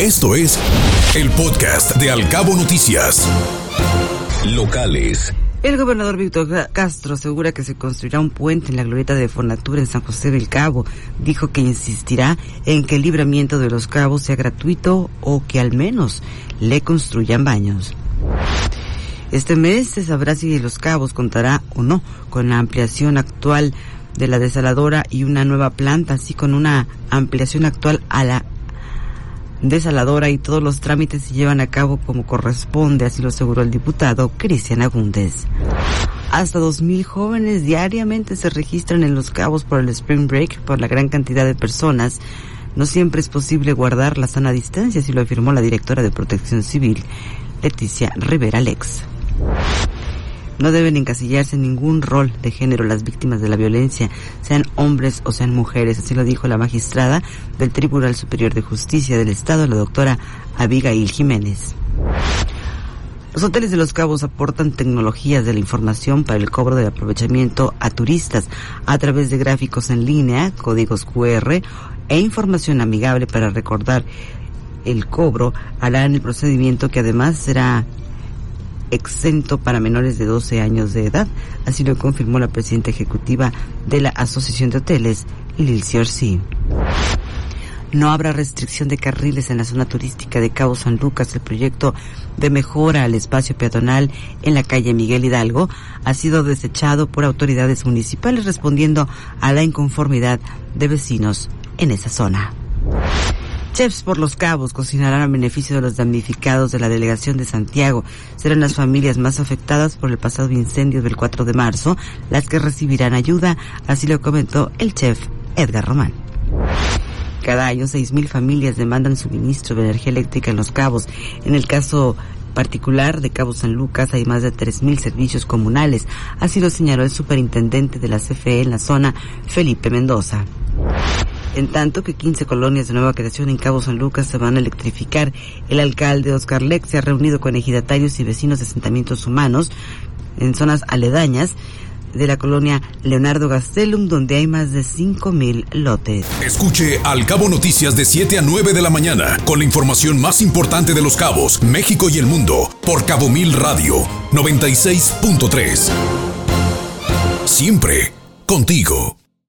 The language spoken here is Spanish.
Esto es el podcast de Alcabo Noticias. Locales. El gobernador Víctor Castro asegura que se construirá un puente en la glorieta de Fornatura en San José del Cabo. Dijo que insistirá en que el libramiento de los cabos sea gratuito o que al menos le construyan baños. Este mes se sabrá si Los Cabos contará o no con la ampliación actual de la desaladora y una nueva planta, así con una ampliación actual a la desaladora y todos los trámites se llevan a cabo como corresponde, así lo aseguró el diputado Cristian Agúndez. Hasta 2.000 jóvenes diariamente se registran en Los Cabos por el Spring Break por la gran cantidad de personas. No siempre es posible guardar la sana distancia, así lo afirmó la directora de Protección Civil, Leticia Rivera Lex. No deben encasillarse en ningún rol de género las víctimas de la violencia, sean hombres o sean mujeres, así lo dijo la magistrada del Tribunal Superior de Justicia del Estado, la doctora Abigail Jiménez. Los hoteles de Los Cabos aportan tecnologías de la información para el cobro del aprovechamiento a turistas a través de gráficos en línea, códigos QR e información amigable para recordar el cobro. Harán el procedimiento que además será exento para menores de 12 años de edad, así lo confirmó la presidenta ejecutiva de la Asociación de Hoteles, Lil Ciorci. No habrá restricción de carriles en la zona turística de Cabo San Lucas. El proyecto de mejora al espacio peatonal en la calle Miguel Hidalgo ha sido desechado por autoridades municipales respondiendo a la inconformidad de vecinos en esa zona. Chefs por los Cabos cocinarán a beneficio de los damnificados de la delegación de Santiago. Serán las familias más afectadas por el pasado incendio del 4 de marzo las que recibirán ayuda, así lo comentó el chef Edgar Román. Cada año 6.000 familias demandan suministro de energía eléctrica en los cabos. En el caso particular de Cabo San Lucas hay más de 3.000 servicios comunales. Así lo señaló el superintendente de la CFE en la zona, Felipe Mendoza en tanto que 15 colonias de nueva creación en Cabo San Lucas se van a electrificar. El alcalde Oscar Lex se ha reunido con ejidatarios y vecinos de asentamientos humanos en zonas aledañas de la colonia Leonardo Gastelum, donde hay más de 5.000 lotes. Escuche Al Cabo Noticias de 7 a 9 de la mañana, con la información más importante de los cabos, México y el mundo, por Cabo Mil Radio 96.3. Siempre contigo.